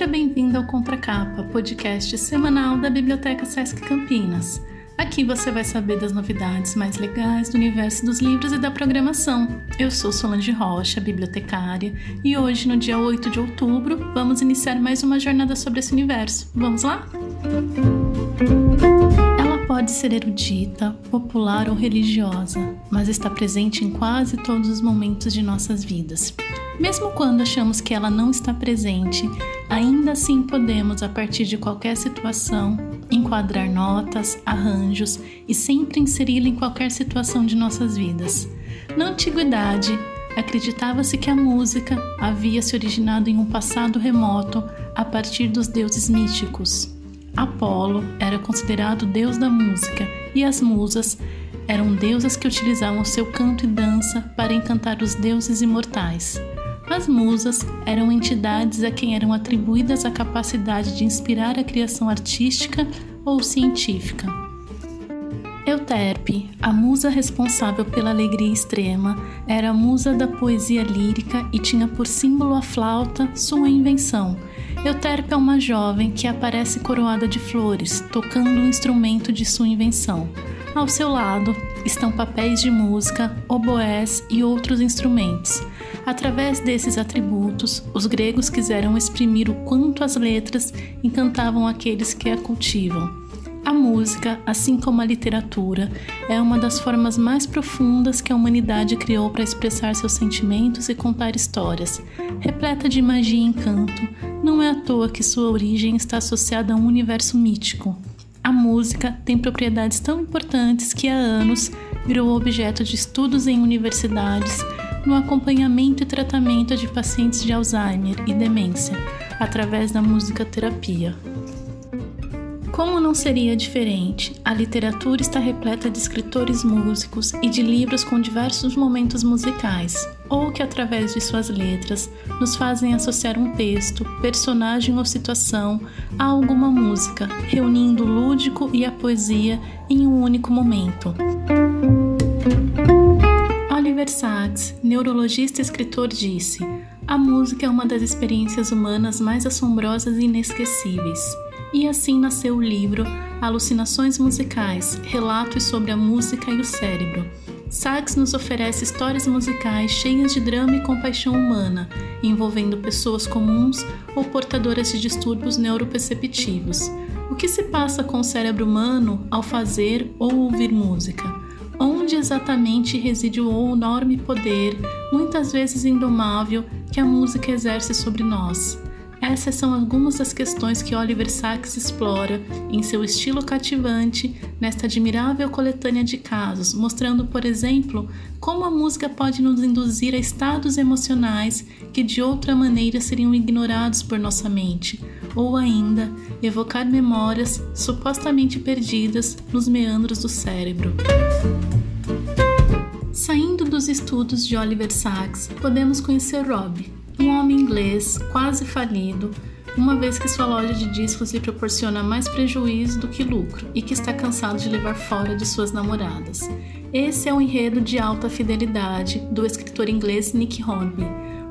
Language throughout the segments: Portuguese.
Seja bem-vindo ao Contracapa, podcast semanal da Biblioteca Sesc Campinas. Aqui você vai saber das novidades mais legais do universo dos livros e da programação. Eu sou Solange Rocha, bibliotecária, e hoje, no dia 8 de outubro, vamos iniciar mais uma jornada sobre esse universo. Vamos lá? Ela pode ser erudita, popular ou religiosa, mas está presente em quase todos os momentos de nossas vidas. Mesmo quando achamos que ela não está presente, ainda assim podemos, a partir de qualquer situação, enquadrar notas, arranjos e sempre inseri-la em qualquer situação de nossas vidas. Na antiguidade, acreditava-se que a música havia se originado em um passado remoto a partir dos deuses míticos. Apolo era considerado deus da música e as musas eram deusas que utilizavam seu canto e dança para encantar os deuses imortais. As musas eram entidades a quem eram atribuídas a capacidade de inspirar a criação artística ou científica. Euterpe, a musa responsável pela alegria extrema, era a musa da poesia lírica e tinha por símbolo a flauta, sua invenção. Euterpe é uma jovem que aparece coroada de flores, tocando um instrumento de sua invenção. Ao seu lado estão papéis de música, oboés e outros instrumentos. Através desses atributos, os gregos quiseram exprimir o quanto as letras encantavam aqueles que a cultivam. A música, assim como a literatura, é uma das formas mais profundas que a humanidade criou para expressar seus sentimentos e contar histórias. Repleta de magia e encanto, não é à toa que sua origem está associada a um universo mítico. A música tem propriedades tão importantes que há anos virou objeto de estudos em universidades no acompanhamento e tratamento de pacientes de Alzheimer e demência através da música terapia. Como não seria diferente, a literatura está repleta de escritores músicos e de livros com diversos momentos musicais, ou que, através de suas letras, nos fazem associar um texto, personagem ou situação a alguma música, reunindo o lúdico e a poesia em um único momento. Oliver Sacks, neurologista e escritor, disse: A música é uma das experiências humanas mais assombrosas e inesquecíveis. E assim nasceu o livro Alucinações Musicais Relatos sobre a Música e o Cérebro. Sachs nos oferece histórias musicais cheias de drama e compaixão humana, envolvendo pessoas comuns ou portadoras de distúrbios neuroperceptivos. O que se passa com o cérebro humano ao fazer ou ouvir música? Onde exatamente reside o enorme poder, muitas vezes indomável, que a música exerce sobre nós? Essas são algumas das questões que Oliver Sacks explora em seu estilo cativante nesta admirável coletânea de casos, mostrando, por exemplo, como a música pode nos induzir a estados emocionais que de outra maneira seriam ignorados por nossa mente, ou ainda evocar memórias supostamente perdidas nos meandros do cérebro. Saindo dos estudos de Oliver Sacks, podemos conhecer Rob, um homem inglês quase falido, uma vez que sua loja de discos lhe proporciona mais prejuízo do que lucro e que está cansado de levar fora de suas namoradas. Esse é o enredo de alta fidelidade do escritor inglês Nick Hornby.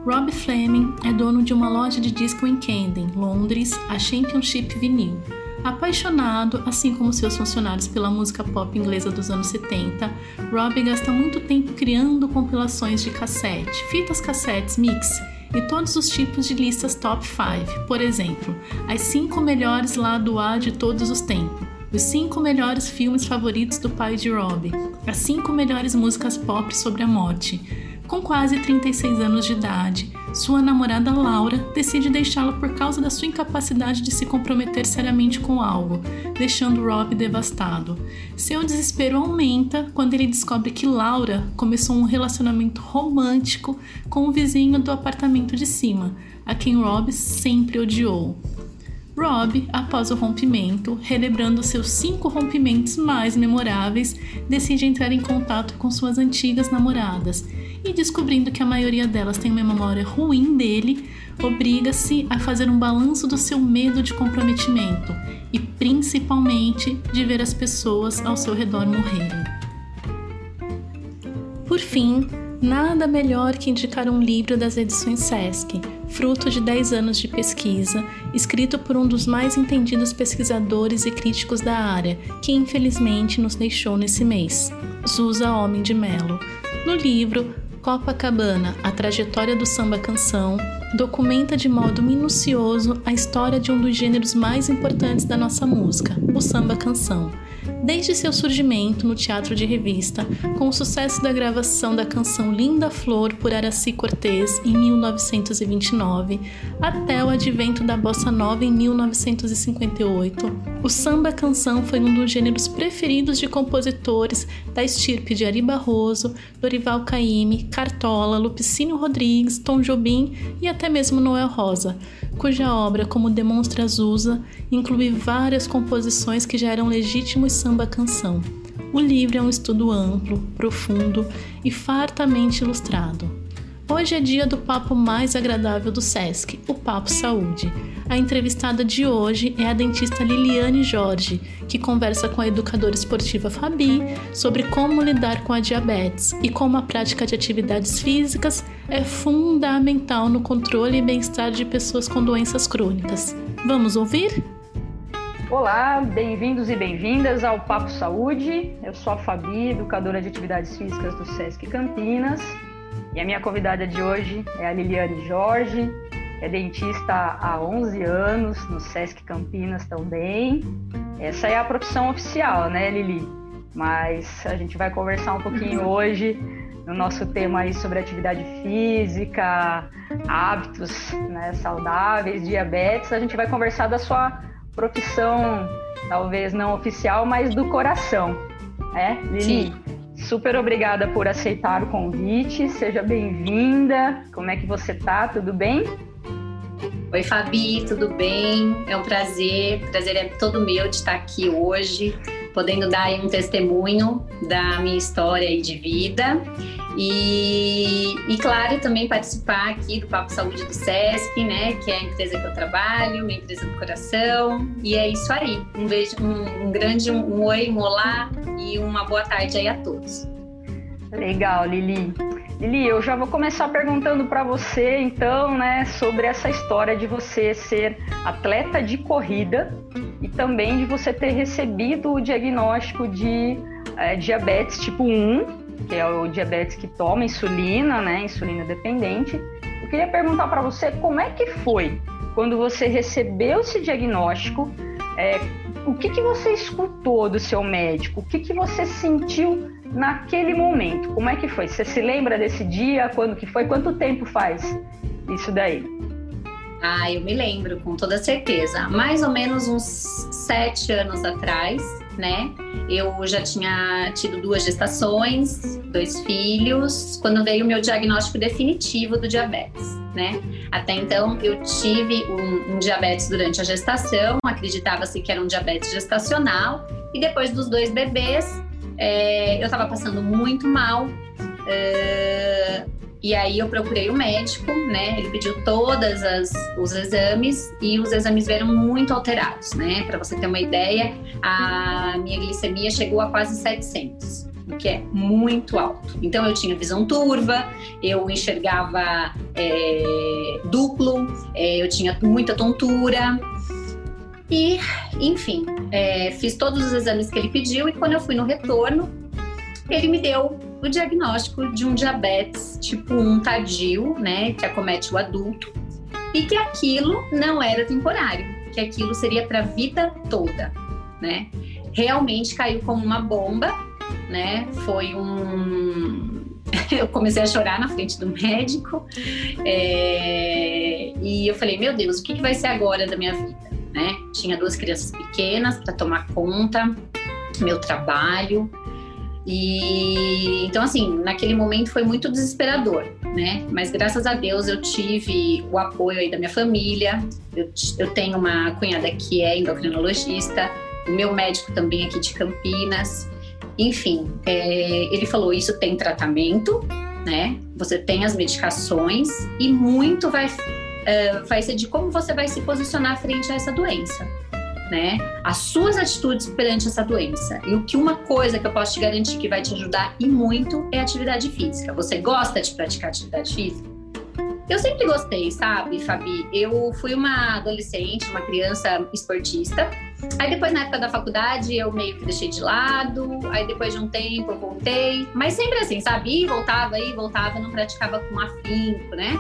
Rob Fleming é dono de uma loja de disco em Camden, Londres, a Championship Vinyl. Apaixonado, assim como seus funcionários, pela música pop inglesa dos anos 70, Rob gasta muito tempo criando compilações de cassete, fitas cassetes mix e todos os tipos de listas top 5, por exemplo, as 5 melhores lado A de todos os tempos, os 5 melhores filmes favoritos do pai de Rob, as 5 melhores músicas pop sobre a morte. Com quase 36 anos de idade, sua namorada Laura decide deixá-lo por causa da sua incapacidade de se comprometer seriamente com algo, deixando Rob devastado. Seu desespero aumenta quando ele descobre que Laura começou um relacionamento romântico com o vizinho do apartamento de cima, a quem Rob sempre odiou. Rob, após o rompimento, relembrando seus cinco rompimentos mais memoráveis, decide entrar em contato com suas antigas namoradas e, descobrindo que a maioria delas tem uma memória ruim dele, obriga-se a fazer um balanço do seu medo de comprometimento e, principalmente, de ver as pessoas ao seu redor morrerem. Por fim, Nada melhor que indicar um livro das edições Sesc, fruto de 10 anos de pesquisa, escrito por um dos mais entendidos pesquisadores e críticos da área, que infelizmente nos deixou nesse mês, Zusa Homem de Melo. No livro, Copacabana, a trajetória do samba canção, documenta de modo minucioso a história de um dos gêneros mais importantes da nossa música, o samba canção desde seu surgimento no teatro de revista, com o sucesso da gravação da canção Linda Flor por Araci Cortez em 1929, até o advento da bossa nova em 1958, o samba canção foi um dos gêneros preferidos de compositores da estirpe de Ari Barroso, Dorival Caymmi, Cartola, Lupicínio Rodrigues, Tom Jobim e até mesmo Noel Rosa, cuja obra, como demonstra Azusa, inclui várias composições que já eram legítimos samba-canção. O livro é um estudo amplo, profundo e fartamente ilustrado. Hoje é dia do papo mais agradável do SESC, o Papo Saúde. A entrevistada de hoje é a dentista Liliane Jorge, que conversa com a educadora esportiva Fabi sobre como lidar com a diabetes e como a prática de atividades físicas é fundamental no controle e bem-estar de pessoas com doenças crônicas. Vamos ouvir? Olá, bem-vindos e bem-vindas ao Papo Saúde. Eu sou a Fabi, educadora de atividades físicas do SESC Campinas. E a minha convidada de hoje é a Liliane Jorge, que é dentista há 11 anos, no SESC Campinas também. Essa é a profissão oficial, né, Lili? Mas a gente vai conversar um pouquinho hoje no nosso tema aí sobre atividade física, hábitos né, saudáveis, diabetes. A gente vai conversar da sua profissão, talvez não oficial, mas do coração, né, Lili? Sim. Super obrigada por aceitar o convite. Seja bem-vinda. Como é que você tá? Tudo bem? Oi, Fabi, tudo bem? É um prazer. Prazer é todo meu de estar aqui hoje, podendo dar um testemunho da minha história de vida. E, e, claro, também participar aqui do Papo Saúde do SESC, né? Que é a empresa que eu trabalho, minha empresa do coração. E é isso aí. Um beijo, um, um grande um, um oi, um olá e uma boa tarde aí a todos. Legal, Lili. Lili, eu já vou começar perguntando para você, então, né, sobre essa história de você ser atleta de corrida e também de você ter recebido o diagnóstico de é, diabetes tipo 1, que é o diabetes que toma insulina, né, insulina dependente. Eu queria perguntar para você como é que foi quando você recebeu esse diagnóstico, é, o que, que você escutou do seu médico? O que, que você sentiu naquele momento? Como é que foi? Você se lembra desse dia? Quando que foi? Quanto tempo faz isso daí? Ah, eu me lembro, com toda certeza. Mais ou menos uns sete anos atrás, né? Eu já tinha tido duas gestações, dois filhos, quando veio o meu diagnóstico definitivo do diabetes, né? Até então eu tive um, um diabetes durante a gestação, acreditava-se que era um diabetes gestacional, e depois dos dois bebês, é, eu estava passando muito mal. É, e aí eu procurei o médico, né? Ele pediu todos os exames e os exames vieram muito alterados, né? Para você ter uma ideia, a minha glicemia chegou a quase 700, o que é muito alto. Então eu tinha visão turva, eu enxergava é, duplo, é, eu tinha muita tontura. E, enfim, é, fiz todos os exames que ele pediu e quando eu fui no retorno, ele me deu o diagnóstico de um diabetes tipo 1 tardio, né, que acomete o adulto, e que aquilo não era temporário, que aquilo seria para a vida toda, né? Realmente caiu como uma bomba, né? Foi um eu comecei a chorar na frente do médico é... e eu falei meu Deus o que, que vai ser agora da minha vida né tinha duas crianças pequenas para tomar conta meu trabalho e então assim, naquele momento foi muito desesperador, né? Mas graças a Deus eu tive o apoio aí da minha família. Eu, eu tenho uma cunhada que é endocrinologista, o meu médico também aqui de Campinas. Enfim, é, ele falou isso tem tratamento, né? Você tem as medicações e muito vai, é, vai ser de como você vai se posicionar frente a essa doença. né? As suas atitudes perante essa doença. E o que uma coisa que eu posso te garantir que vai te ajudar e muito é atividade física. Você gosta de praticar atividade física? Eu sempre gostei, sabe, Fabi? Eu fui uma adolescente, uma criança esportista. Aí depois, na época da faculdade, eu meio que deixei de lado. Aí depois de um tempo, eu voltei. Mas sempre assim, sabe? E voltava, e voltava, não praticava com afinco, né?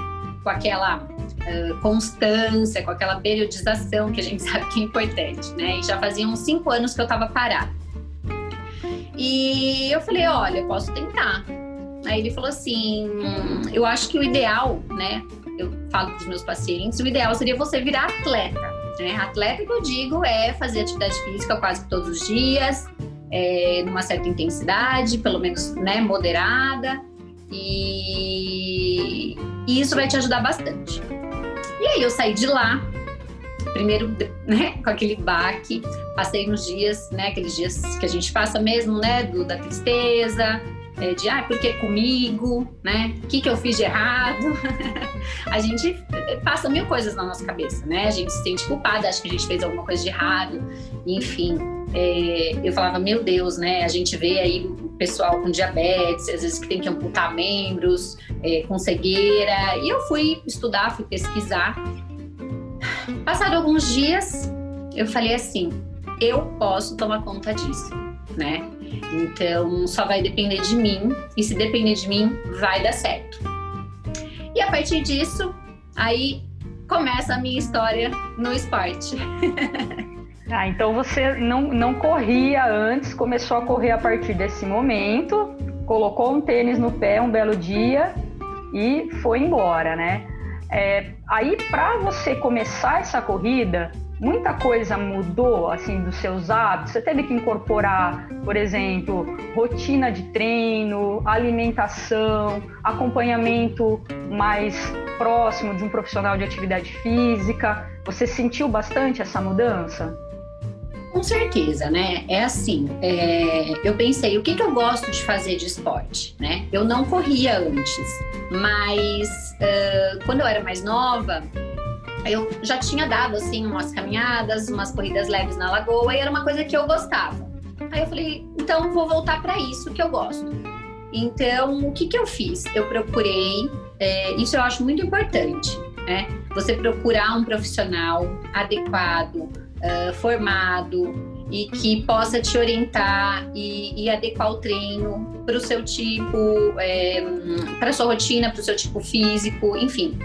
Com aquela uh, constância, com aquela periodização que a gente sabe que é importante, né? E já fazia uns cinco anos que eu tava parada. E eu falei, olha, posso tentar. Aí ele falou assim: eu acho que o ideal, né? Eu falo para os meus pacientes, o ideal seria você virar atleta. Né? Atleta que eu digo é fazer atividade física quase todos os dias, é, numa certa intensidade, pelo menos né, moderada, e, e isso vai te ajudar bastante. E aí eu saí de lá, primeiro, né, com aquele baque, passei uns dias, né, aqueles dias que a gente passa mesmo, né, do, da tristeza, é, de ah, por que comigo, né? O que, que eu fiz de errado? a gente passa mil coisas na nossa cabeça, né? A gente se sente culpada, acha que a gente fez alguma coisa de errado, enfim. É, eu falava, meu Deus, né? A gente vê aí pessoal com diabetes, às vezes que tem que amputar membros, é, com cegueira. E eu fui estudar, fui pesquisar. Passado alguns dias, eu falei assim: eu posso tomar conta disso, né? Então, só vai depender de mim, e se depender de mim, vai dar certo. E a partir disso, aí começa a minha história no esporte. ah, então você não, não corria antes, começou a correr a partir desse momento, colocou um tênis no pé um belo dia e foi embora, né? É, aí, para você começar essa corrida, muita coisa mudou assim dos seus hábitos? Você teve que incorporar, por exemplo, rotina de treino, alimentação, acompanhamento mais próximo de um profissional de atividade física? Você sentiu bastante essa mudança? Com certeza, né? É assim, é... eu pensei, o que, que eu gosto de fazer de esporte, né? Eu não corria antes, mas uh, quando eu era mais nova, eu já tinha dado assim umas caminhadas, umas corridas leves na lagoa e era uma coisa que eu gostava. Aí eu falei, então vou voltar para isso que eu gosto. Então, o que, que eu fiz? Eu procurei, é, isso eu acho muito importante, né? Você procurar um profissional adequado, formado e que possa te orientar e, e adequar o treino para o seu tipo, é, para sua rotina, para o seu tipo físico, enfim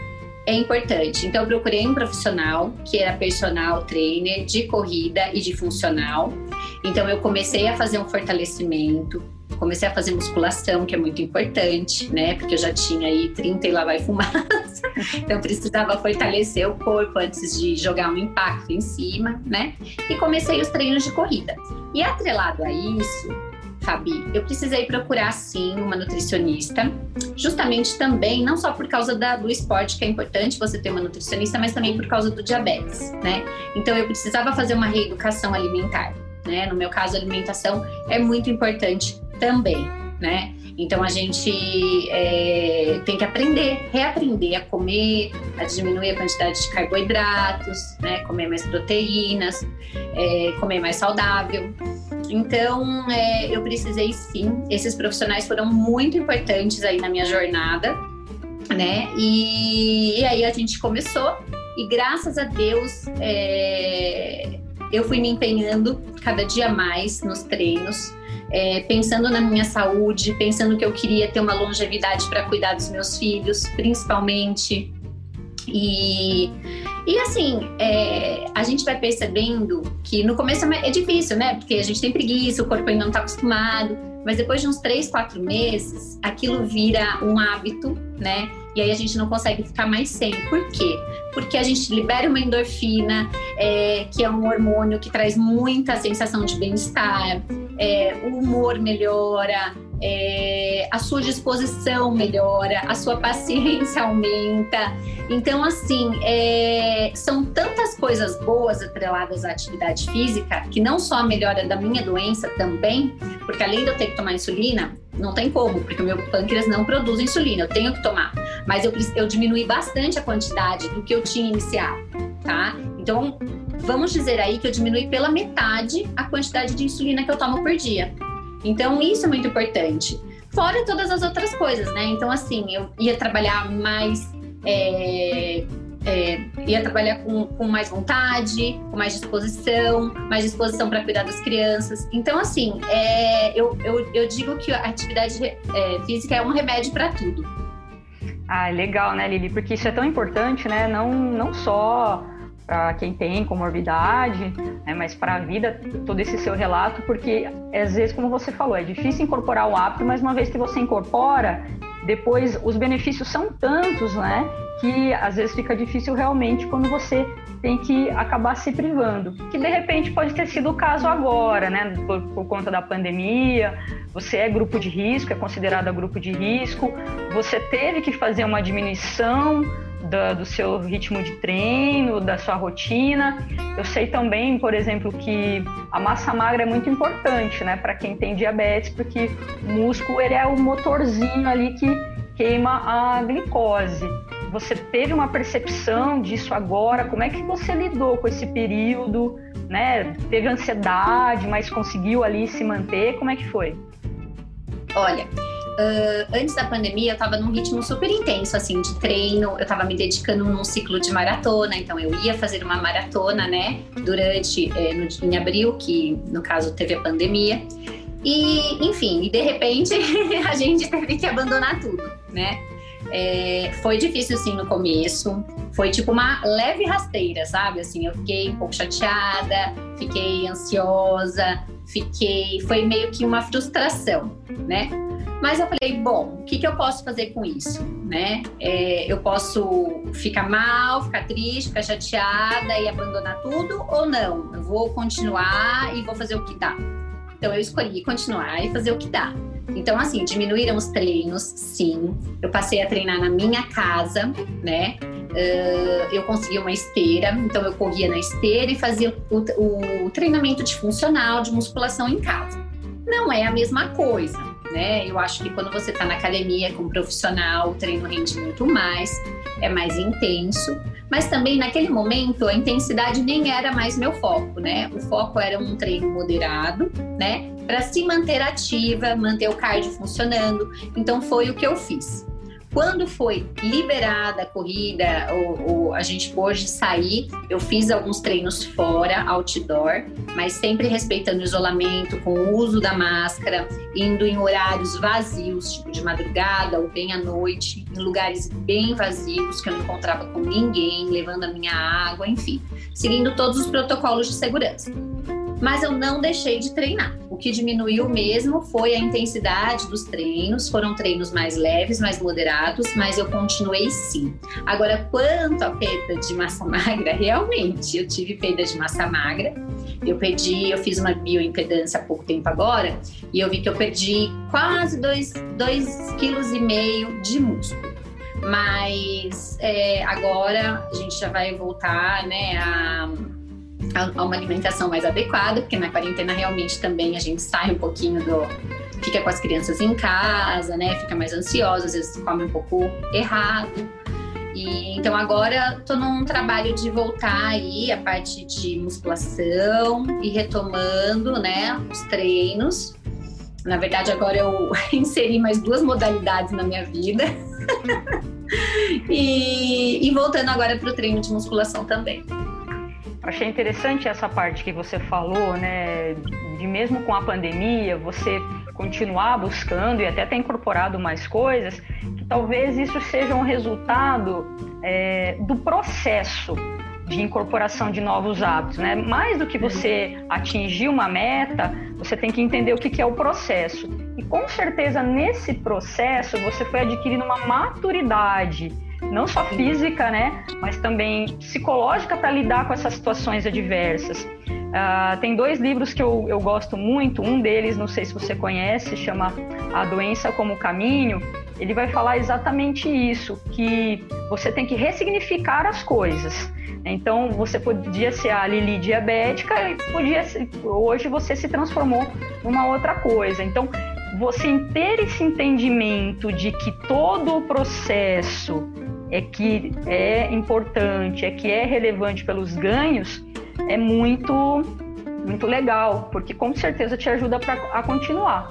é importante. Então, eu procurei um profissional que era personal trainer de corrida e de funcional. Então, eu comecei a fazer um fortalecimento, comecei a fazer musculação, que é muito importante, né? Porque eu já tinha aí 30 e lá vai fumaça. Então, precisava fortalecer o corpo antes de jogar um impacto em cima, né? E comecei os treinos de corrida. E atrelado a isso, Fabi, eu precisei procurar sim uma nutricionista, justamente também, não só por causa da, do esporte, que é importante você ter uma nutricionista, mas também por causa do diabetes, né? Então eu precisava fazer uma reeducação alimentar, né? No meu caso, a alimentação é muito importante também, né? Então a gente é, tem que aprender, reaprender a comer, a diminuir a quantidade de carboidratos, né? Comer mais proteínas, é, comer mais saudável. Então, é, eu precisei sim. Esses profissionais foram muito importantes aí na minha jornada, né? E, e aí a gente começou e graças a Deus é, eu fui me empenhando cada dia mais nos treinos. É, pensando na minha saúde, pensando que eu queria ter uma longevidade para cuidar dos meus filhos, principalmente. E e assim, é, a gente vai percebendo que no começo é, é difícil, né? Porque a gente tem preguiça, o corpo ainda não está acostumado. Mas depois de uns três, quatro meses, aquilo vira um hábito, né? E aí a gente não consegue ficar mais sem. Por quê? Porque a gente libera uma endorfina, é, que é um hormônio que traz muita sensação de bem-estar, é, o humor melhora, é, a sua disposição melhora, a sua paciência aumenta. Então, assim, é, são tantas coisas boas atreladas à atividade física que não só a melhora da minha doença também, porque além de eu ter que tomar insulina, não tem como, porque o meu pâncreas não produz insulina, eu tenho que tomar. Mas eu, eu diminui bastante a quantidade do que eu tinha iniciado, tá? Então, vamos dizer aí que eu diminui pela metade a quantidade de insulina que eu tomo por dia. Então, isso é muito importante. Fora todas as outras coisas, né? Então, assim, eu ia trabalhar mais. É, é, ia trabalhar com, com, mais vontade, com mais disposição, mais disposição para cuidar das crianças. Então, assim, é, eu, eu, eu, digo que a atividade é, física é um remédio para tudo. Ah, legal, né, Lili? Porque isso é tão importante, né? Não, não só para quem tem comorbidade, né, mas para a vida, todo esse seu relato, porque às vezes, como você falou, é difícil incorporar o hábito, mas uma vez que você incorpora, depois os benefícios são tantos, né, que às vezes fica difícil realmente quando você tem que acabar se privando. Que de repente pode ter sido o caso agora, né, por, por conta da pandemia, você é grupo de risco, é considerado grupo de risco, você teve que fazer uma diminuição do, do, seu ritmo de treino, da sua rotina. Eu sei também, por exemplo, que a massa magra é muito importante, né, para quem tem diabetes, porque o músculo ele é o motorzinho ali que queima a glicose. Você teve uma percepção disso agora? Como é que você lidou com esse período? Né? Teve ansiedade, mas conseguiu ali se manter? Como é que foi? Olha, Uh, antes da pandemia, eu estava num ritmo super intenso, assim, de treino. Eu estava me dedicando num ciclo de maratona, então eu ia fazer uma maratona, né, durante, é, no, em abril, que no caso teve a pandemia. E, enfim, e de repente a gente teve que abandonar tudo, né? É, foi difícil, sim, no começo. Foi tipo uma leve rasteira, sabe? Assim, eu fiquei um pouco chateada, fiquei ansiosa, fiquei. Foi meio que uma frustração, né? Mas eu falei, bom, o que, que eu posso fazer com isso, né? É, eu posso ficar mal, ficar triste, ficar chateada e abandonar tudo ou não? Eu vou continuar e vou fazer o que dá. Então eu escolhi continuar e fazer o que dá. Então, assim, diminuíram os treinos, sim. Eu passei a treinar na minha casa, né? Uh, eu consegui uma esteira, então eu corria na esteira e fazia o, o treinamento de funcional, de musculação em casa. Não é a mesma coisa, né? Eu acho que quando você está na academia com um profissional, o treino rende muito mais, é mais intenso. Mas também naquele momento a intensidade nem era mais meu foco, né? O foco era um treino moderado, né? Para se manter ativa, manter o cardio funcionando. Então foi o que eu fiz. Quando foi liberada a corrida, ou, ou, a gente pôde sair, eu fiz alguns treinos fora, outdoor, mas sempre respeitando o isolamento, com o uso da máscara, indo em horários vazios, tipo de madrugada ou bem à noite, em lugares bem vazios, que eu não encontrava com ninguém, levando a minha água, enfim, seguindo todos os protocolos de segurança mas eu não deixei de treinar. Que diminuiu mesmo foi a intensidade dos treinos, foram treinos mais leves, mais moderados, mas eu continuei sim. Agora, quanto à perda de massa magra, realmente eu tive perda de massa magra. Eu perdi, eu fiz uma bioimpedância há pouco tempo agora e eu vi que eu perdi quase 2,5 kg de músculo mas é, agora a gente já vai voltar né, a a, uma alimentação mais adequada, porque na quarentena realmente também a gente sai um pouquinho do. fica com as crianças em casa, né? Fica mais ansiosa, às vezes come um pouco errado. E, então agora estou num trabalho de voltar aí a parte de musculação e retomando, né, os treinos. Na verdade, agora eu inseri mais duas modalidades na minha vida. e, e voltando agora para o treino de musculação também. Achei interessante essa parte que você falou, né? De mesmo com a pandemia, você continuar buscando e até ter incorporado mais coisas, que talvez isso seja um resultado é, do processo de incorporação de novos hábitos, né? Mais do que você atingir uma meta, você tem que entender o que é o processo. E com certeza nesse processo você foi adquirindo uma maturidade não só física, né, mas também psicológica para lidar com essas situações adversas. Uh, tem dois livros que eu, eu gosto muito, um deles, não sei se você conhece, chama A Doença como Caminho. Ele vai falar exatamente isso, que você tem que ressignificar as coisas. Então, você podia ser a Lili diabética e podia ser, hoje você se transformou numa outra coisa. Então, você ter esse entendimento de que todo o processo é que é importante, é que é relevante pelos ganhos, é muito, muito legal, porque com certeza te ajuda pra, a continuar.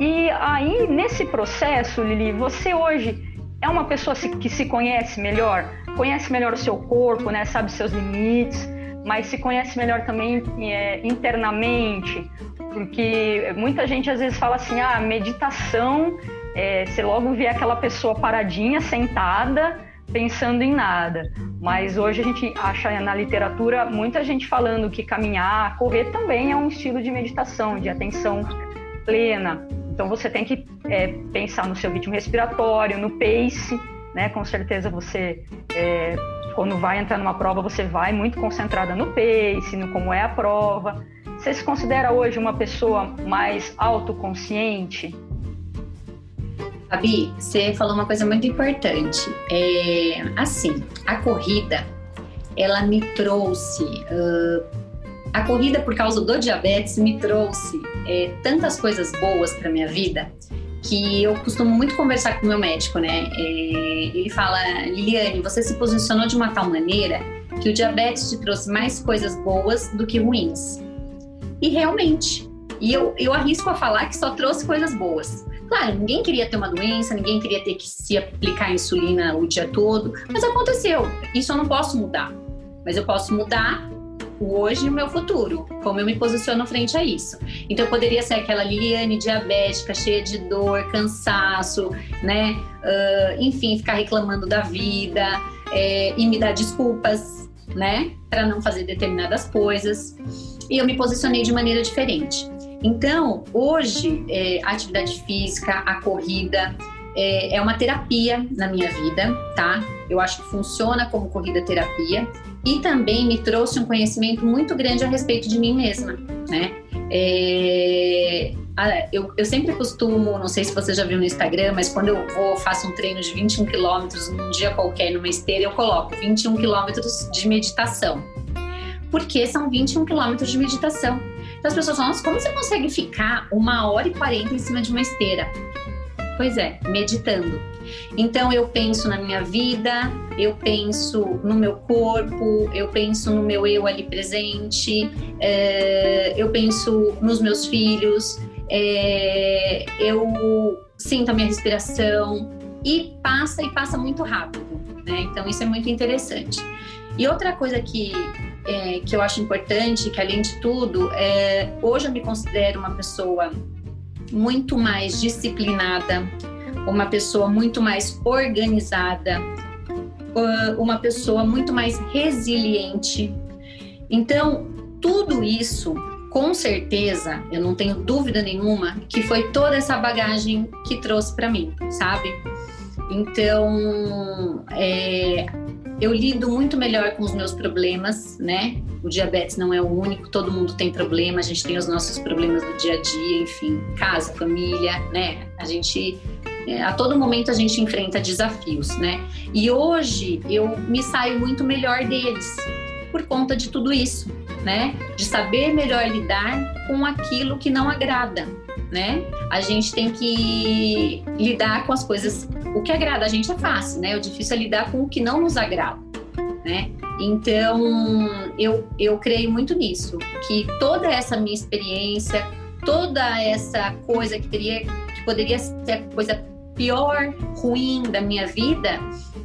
E aí, nesse processo, Lili, você hoje é uma pessoa que se conhece melhor, conhece melhor o seu corpo, né? Sabe seus limites, mas se conhece melhor também é, internamente, porque muita gente às vezes fala assim, ah, meditação, é, você logo vê aquela pessoa paradinha, sentada, pensando em nada. Mas hoje a gente acha na literatura muita gente falando que caminhar, correr também é um estilo de meditação, de atenção plena. Então você tem que é, pensar no seu ritmo respiratório, no pace, né? Com certeza você, é, quando vai entrar numa prova, você vai muito concentrada no pace, no como é a prova. Você se considera hoje uma pessoa mais autoconsciente? Fabi, você falou uma coisa muito importante. É, assim, a corrida, ela me trouxe uh, a corrida por causa do diabetes me trouxe é, tantas coisas boas para minha vida que eu costumo muito conversar com o meu médico, né? É, ele fala, Liliane, você se posicionou de uma tal maneira que o diabetes te trouxe mais coisas boas do que ruins. E realmente, e eu, eu arrisco a falar que só trouxe coisas boas. Claro, ninguém queria ter uma doença, ninguém queria ter que se aplicar insulina o dia todo, mas aconteceu. Isso eu não posso mudar. Mas eu posso mudar o hoje e o meu futuro, como eu me posiciono frente a isso. Então, eu poderia ser aquela Liliane diabética, cheia de dor, cansaço, né? Uh, enfim, ficar reclamando da vida é, e me dar desculpas, né? Para não fazer determinadas coisas. E eu me posicionei de maneira diferente. Então, hoje, é, a atividade física, a corrida, é, é uma terapia na minha vida, tá? Eu acho que funciona como corrida terapia e também me trouxe um conhecimento muito grande a respeito de mim mesma, né? É, eu, eu, sempre costumo, não sei se você já viu no Instagram, mas quando eu vou, faço um treino de 21 quilômetros num dia qualquer, numa esteira, eu coloco 21 quilômetros de meditação. Porque são 21 quilômetros de meditação. Então as pessoas falam, nossa, como você consegue ficar uma hora e quarenta em cima de uma esteira? Pois é, meditando. Então eu penso na minha vida, eu penso no meu corpo, eu penso no meu eu ali presente, é, eu penso nos meus filhos, é, eu sinto a minha respiração e passa e passa muito rápido, né? Então isso é muito interessante. E outra coisa que é, que eu acho importante, que além de tudo, é, hoje eu me considero uma pessoa muito mais disciplinada, uma pessoa muito mais organizada, uma pessoa muito mais resiliente. Então, tudo isso, com certeza, eu não tenho dúvida nenhuma que foi toda essa bagagem que trouxe para mim, sabe? Então, é, eu lido muito melhor com os meus problemas, né? O diabetes não é o único, todo mundo tem problema, a gente tem os nossos problemas do dia a dia, enfim, casa, família, né? A gente é, a todo momento a gente enfrenta desafios, né? E hoje eu me saio muito melhor deles por conta de tudo isso, né? De saber melhor lidar com aquilo que não agrada, né? A gente tem que lidar com as coisas. O que agrada a gente é fácil, né? O difícil é lidar com o que não nos agrada, né? Então, eu, eu creio muito nisso, que toda essa minha experiência, toda essa coisa que teria que poderia ser a coisa pior, ruim da minha vida,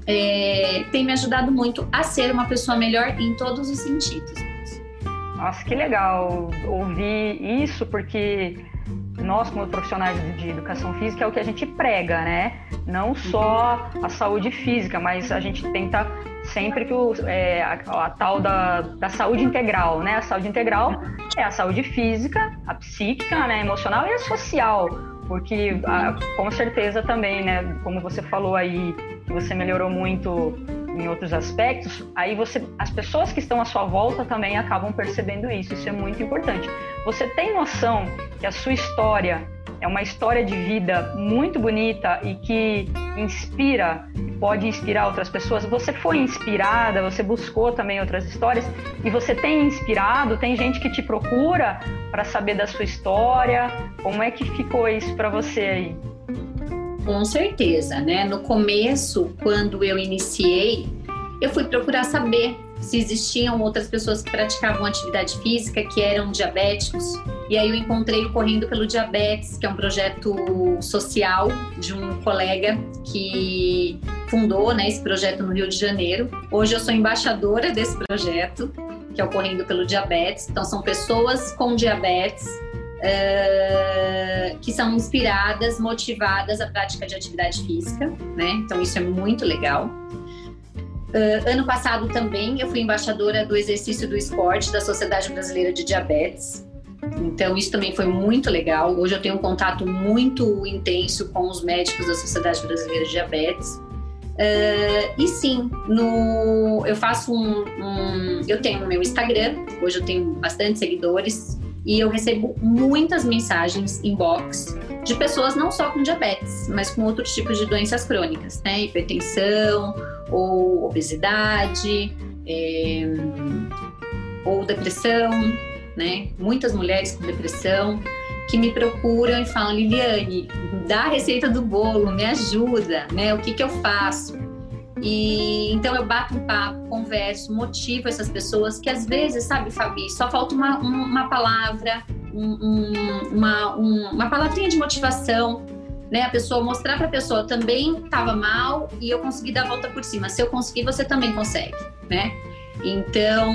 é, tem me ajudado muito a ser uma pessoa melhor em todos os sentidos. Nossa, que legal ouvir isso, porque nós, como profissionais de educação física, é o que a gente prega, né? Não só a saúde física, mas a gente tenta sempre que o, é, a, a, tal da, da saúde integral, né? A saúde integral é a saúde física, a psíquica, né, emocional e a social porque ah, com certeza também, né, como você falou aí, que você melhorou muito em outros aspectos, aí você, as pessoas que estão à sua volta também acabam percebendo isso. Isso é muito importante. Você tem noção que a sua história é uma história de vida muito bonita e que inspira, pode inspirar outras pessoas. Você foi inspirada, você buscou também outras histórias e você tem inspirado, tem gente que te procura para saber da sua história. Como é que ficou isso para você aí? Com certeza, né? No começo, quando eu iniciei, eu fui procurar saber se existiam outras pessoas que praticavam atividade física que eram diabéticos. E aí eu encontrei o Correndo pelo Diabetes, que é um projeto social de um colega que fundou né, esse projeto no Rio de Janeiro. Hoje eu sou embaixadora desse projeto, que é o Correndo pelo Diabetes. Então são pessoas com diabetes Uh, que são inspiradas, motivadas à prática de atividade física, né? Então isso é muito legal. Uh, ano passado também eu fui embaixadora do exercício do esporte da Sociedade Brasileira de Diabetes. Então isso também foi muito legal. Hoje eu tenho um contato muito intenso com os médicos da Sociedade Brasileira de Diabetes. Uh, e sim, no, eu faço um, um, Eu tenho meu Instagram, hoje eu tenho bastante seguidores, e eu recebo muitas mensagens inbox de pessoas não só com diabetes, mas com outros tipos de doenças crônicas, né? Hipertensão ou obesidade, é, ou depressão, né? Muitas mulheres com depressão que me procuram e falam, Liliane, dá a receita do bolo, me ajuda, né? O que que eu faço? E então eu bato um papo, converso, motivo essas pessoas que às vezes, sabe, Fabi, só falta uma, uma palavra, um, um, uma, um, uma palavrinha de motivação, né? A pessoa mostrar para a pessoa também estava mal e eu consegui dar a volta por cima. Se eu conseguir, você também consegue, né? Então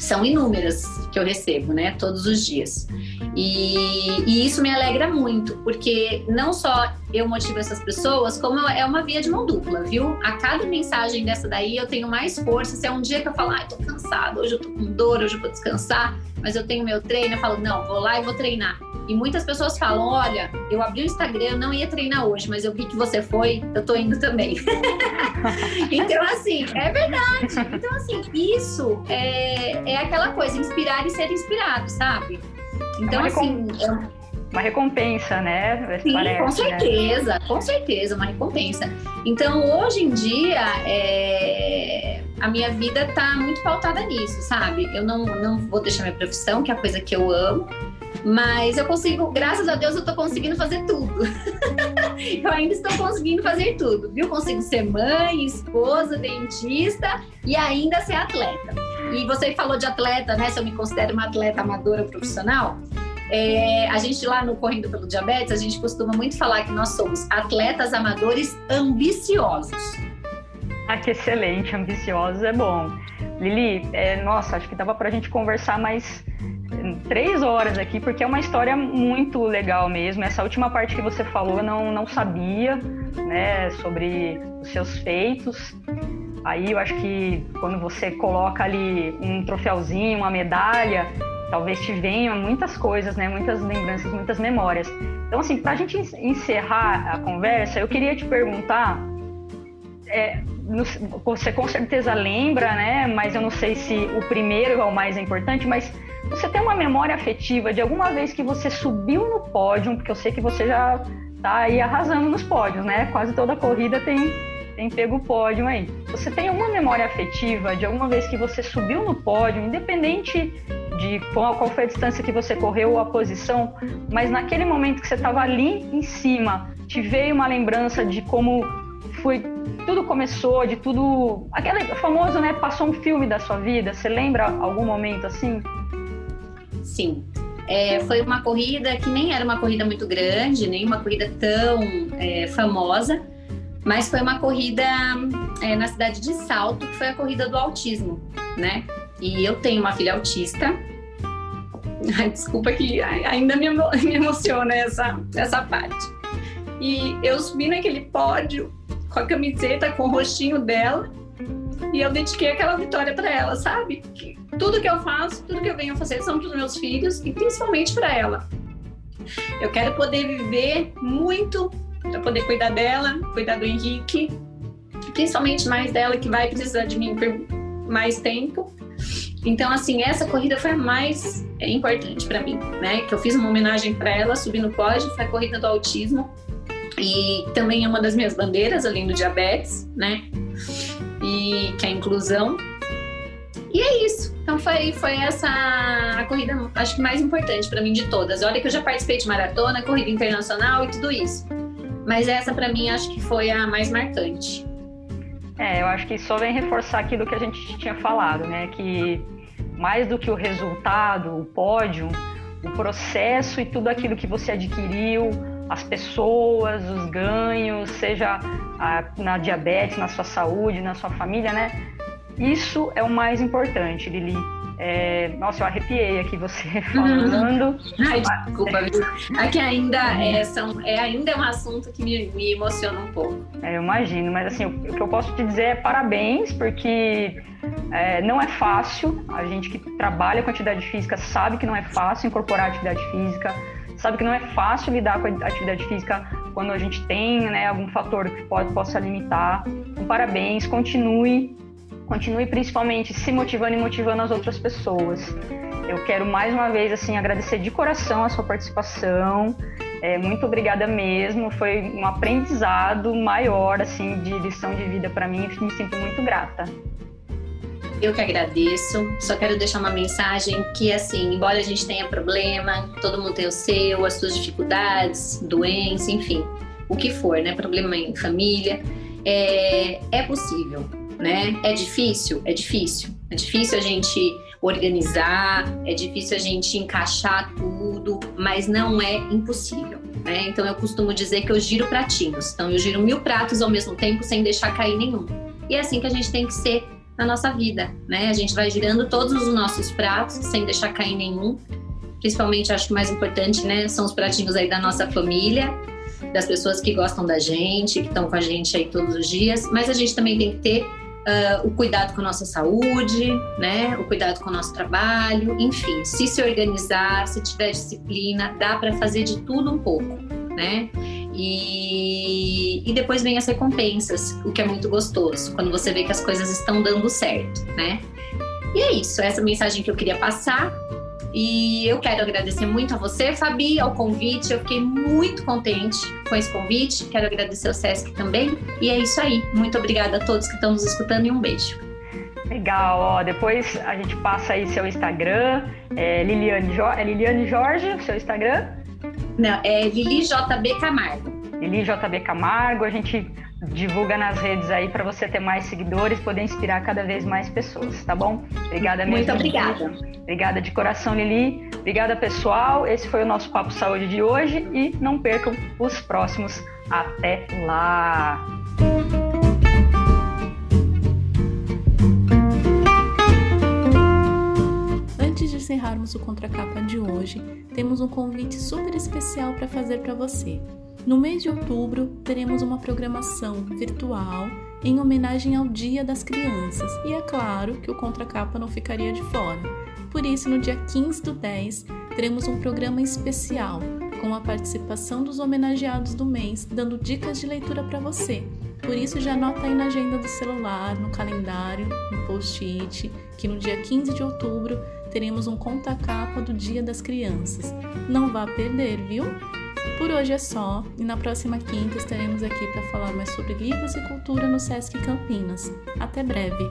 são inúmeras que eu recebo, né? Todos os dias. E, e, isso me alegra muito, porque não só eu motivo essas pessoas, como é uma via de mão dupla, viu? A cada mensagem dessa daí eu tenho mais força. Se é um dia que eu falo, ai, ah, tô cansado, hoje eu tô com dor, hoje eu vou descansar, mas eu tenho meu treino, eu falo, não, vou lá e vou treinar. E muitas pessoas falam: olha, eu abri o Instagram, não ia treinar hoje, mas eu vi que você foi, eu tô indo também. então, assim, é verdade. Então, assim, isso é, é aquela coisa, inspirar e ser inspirado, sabe? Então, é assim. É uma recompensa, né? Sim, parece, com né? certeza, né? com certeza, uma recompensa. Então, hoje em dia, é... a minha vida tá muito pautada nisso, sabe? Eu não, não vou deixar minha profissão, que é a coisa que eu amo, mas eu consigo, graças a Deus, eu tô conseguindo fazer tudo. eu ainda estou conseguindo fazer tudo, viu? Consigo ser mãe, esposa, dentista e ainda ser atleta. E você falou de atleta, né? Se eu me considero uma atleta amadora profissional, é, a gente lá no Correndo pelo Diabetes, a gente costuma muito falar que nós somos atletas amadores ambiciosos. Ah, que excelente, ambiciosos é bom. Lili, é, nossa, acho que dava para a gente conversar mais três horas aqui, porque é uma história muito legal mesmo. Essa última parte que você falou eu não, não sabia, né, sobre os seus feitos. Aí eu acho que quando você coloca ali um troféuzinho, uma medalha, talvez te venham muitas coisas, né, muitas lembranças, muitas memórias. Então, assim, para a gente encerrar a conversa, eu queria te perguntar. É, você com certeza lembra, né? Mas eu não sei se o primeiro é o mais importante, mas você tem uma memória afetiva de alguma vez que você subiu no pódio, porque eu sei que você já tá aí arrasando nos pódios, né? Quase toda corrida tem, tem pego o pódio aí. Você tem uma memória afetiva de alguma vez que você subiu no pódio, independente de qual, qual foi a distância que você correu ou a posição, mas naquele momento que você estava ali em cima, te veio uma lembrança de como foi tudo começou, de tudo. Aquele famoso, né? Passou um filme da sua vida. Você lembra algum momento assim? Sim. É, foi uma corrida que nem era uma corrida muito grande, nem uma corrida tão é, famosa, mas foi uma corrida é, na cidade de Salto, que foi a corrida do autismo, né? E eu tenho uma filha autista. Ai, desculpa que ainda me, me emociona essa, essa parte. E eu subi naquele pódio com a camiseta, com o rostinho dela, e eu dediquei aquela vitória para ela, sabe? Que tudo que eu faço, tudo que eu venho fazer são para os meus filhos e principalmente para ela. Eu quero poder viver muito para poder cuidar dela, cuidar do Henrique, principalmente mais dela que vai precisar de mim por mais tempo. Então, assim, essa corrida foi a mais importante para mim, né? Que eu fiz uma homenagem para ela, subi no pódio, foi a corrida do autismo e também é uma das minhas bandeiras, além do diabetes, né? E que é a inclusão. E é isso. Então foi, foi essa a corrida, acho que mais importante para mim de todas. Olha que eu já participei de maratona, corrida internacional e tudo isso. Mas essa para mim acho que foi a mais marcante. É, eu acho que só vem reforçar aquilo que a gente tinha falado, né? Que mais do que o resultado, o pódio, o processo e tudo aquilo que você adquiriu, as pessoas, os ganhos, seja a, na diabetes, na sua saúde, na sua família, né? Isso é o mais importante, Lili. É, nossa, eu arrepiei aqui você falando. Ai, desculpa, Aqui ainda é, são, é ainda é um assunto que me, me emociona um pouco. É, eu imagino, mas assim, o, o, que eu posso te dizer é parabéns, porque é, não é fácil. A gente que trabalha com atividade física sabe que não é fácil incorporar atividade física, sabe que não é fácil lidar com a atividade física quando a gente tem né, algum fator que pode, possa limitar. Então, parabéns, continue continue principalmente se motivando e motivando as outras pessoas. Eu quero mais uma vez assim agradecer de coração a sua participação. É, muito obrigada mesmo. Foi um aprendizado maior assim de lição de vida para mim. Me sinto muito grata. Eu que agradeço. Só quero deixar uma mensagem que, assim, embora a gente tenha problema, todo mundo tem o seu, as suas dificuldades, doença, enfim, o que for, né? Problema em família, é, é possível né? É difícil? É difícil. É difícil a gente organizar, é difícil a gente encaixar tudo, mas não é impossível. Né? Então eu costumo dizer que eu giro pratinhos. Então eu giro mil pratos ao mesmo tempo sem deixar cair nenhum. E é assim que a gente tem que ser na nossa vida, né? A gente vai girando todos os nossos pratos sem deixar cair nenhum. Principalmente acho que o mais importante, né, são os pratinhos aí da nossa família, das pessoas que gostam da gente, que estão com a gente aí todos os dias. Mas a gente também tem que ter Uh, o cuidado com a nossa saúde, né? O cuidado com o nosso trabalho, enfim, se se organizar, se tiver disciplina, dá para fazer de tudo um pouco, né? E, e depois vem as recompensas, o que é muito gostoso, quando você vê que as coisas estão dando certo, né? E é isso, essa mensagem que eu queria passar. E eu quero agradecer muito a você, Fabi, ao convite. Eu fiquei muito contente com esse convite. Quero agradecer ao Sesc também. E é isso aí. Muito obrigada a todos que estão nos escutando e um beijo. Legal, ó, depois a gente passa aí seu Instagram, é Liliane, jo é Liliane Jorge, seu Instagram? Não, é Lili JB Camargo. Lili JB Camargo, a gente divulga nas redes aí para você ter mais seguidores, poder inspirar cada vez mais pessoas, tá bom? Obrigada mesmo. Muito obrigada. Obrigada de coração, Lili. Obrigada, pessoal. Esse foi o nosso Papo Saúde de hoje e não percam os próximos. Até lá! Encerrarmos o Contracapa de hoje, temos um convite super especial para fazer para você. No mês de outubro, teremos uma programação virtual em homenagem ao Dia das Crianças, e é claro que o Contracapa não ficaria de fora. Por isso, no dia 15 do 10, teremos um programa especial com a participação dos homenageados do mês, dando dicas de leitura para você. Por isso, já anota aí na agenda do celular, no calendário, no post-it, que no dia 15 de outubro teremos um conta-capa do Dia das Crianças. Não vá perder, viu? Por hoje é só, e na próxima quinta estaremos aqui para falar mais sobre livros e cultura no Sesc Campinas. Até breve!